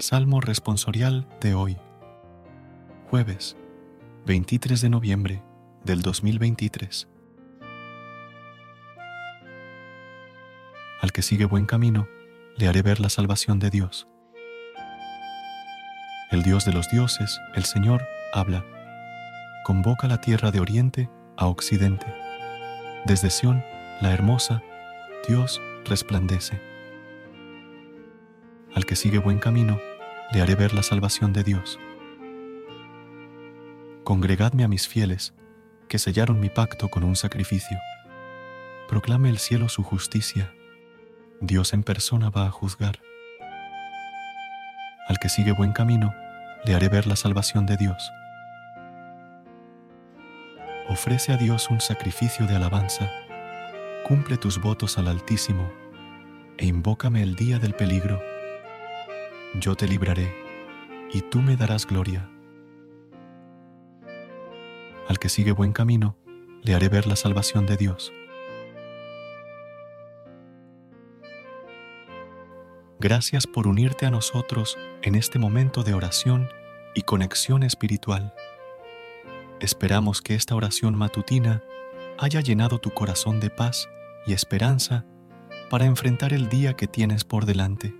Salmo responsorial de hoy, jueves 23 de noviembre del 2023. Al que sigue buen camino, le haré ver la salvación de Dios. El Dios de los dioses, el Señor, habla. Convoca la tierra de oriente a occidente. Desde Sión, la hermosa, Dios resplandece. Al que sigue buen camino, le haré ver la salvación de Dios. Congregadme a mis fieles, que sellaron mi pacto con un sacrificio. Proclame el cielo su justicia. Dios en persona va a juzgar. Al que sigue buen camino, le haré ver la salvación de Dios. Ofrece a Dios un sacrificio de alabanza. Cumple tus votos al Altísimo e invócame el día del peligro yo te libraré, y tú me darás gloria. Al que sigue buen camino, le haré ver la salvación de Dios. Gracias por unirte a nosotros en este momento de oración y conexión espiritual. Esperamos que esta oración matutina haya llenado tu corazón de paz y esperanza para enfrentar el día que tienes por delante.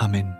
Amen.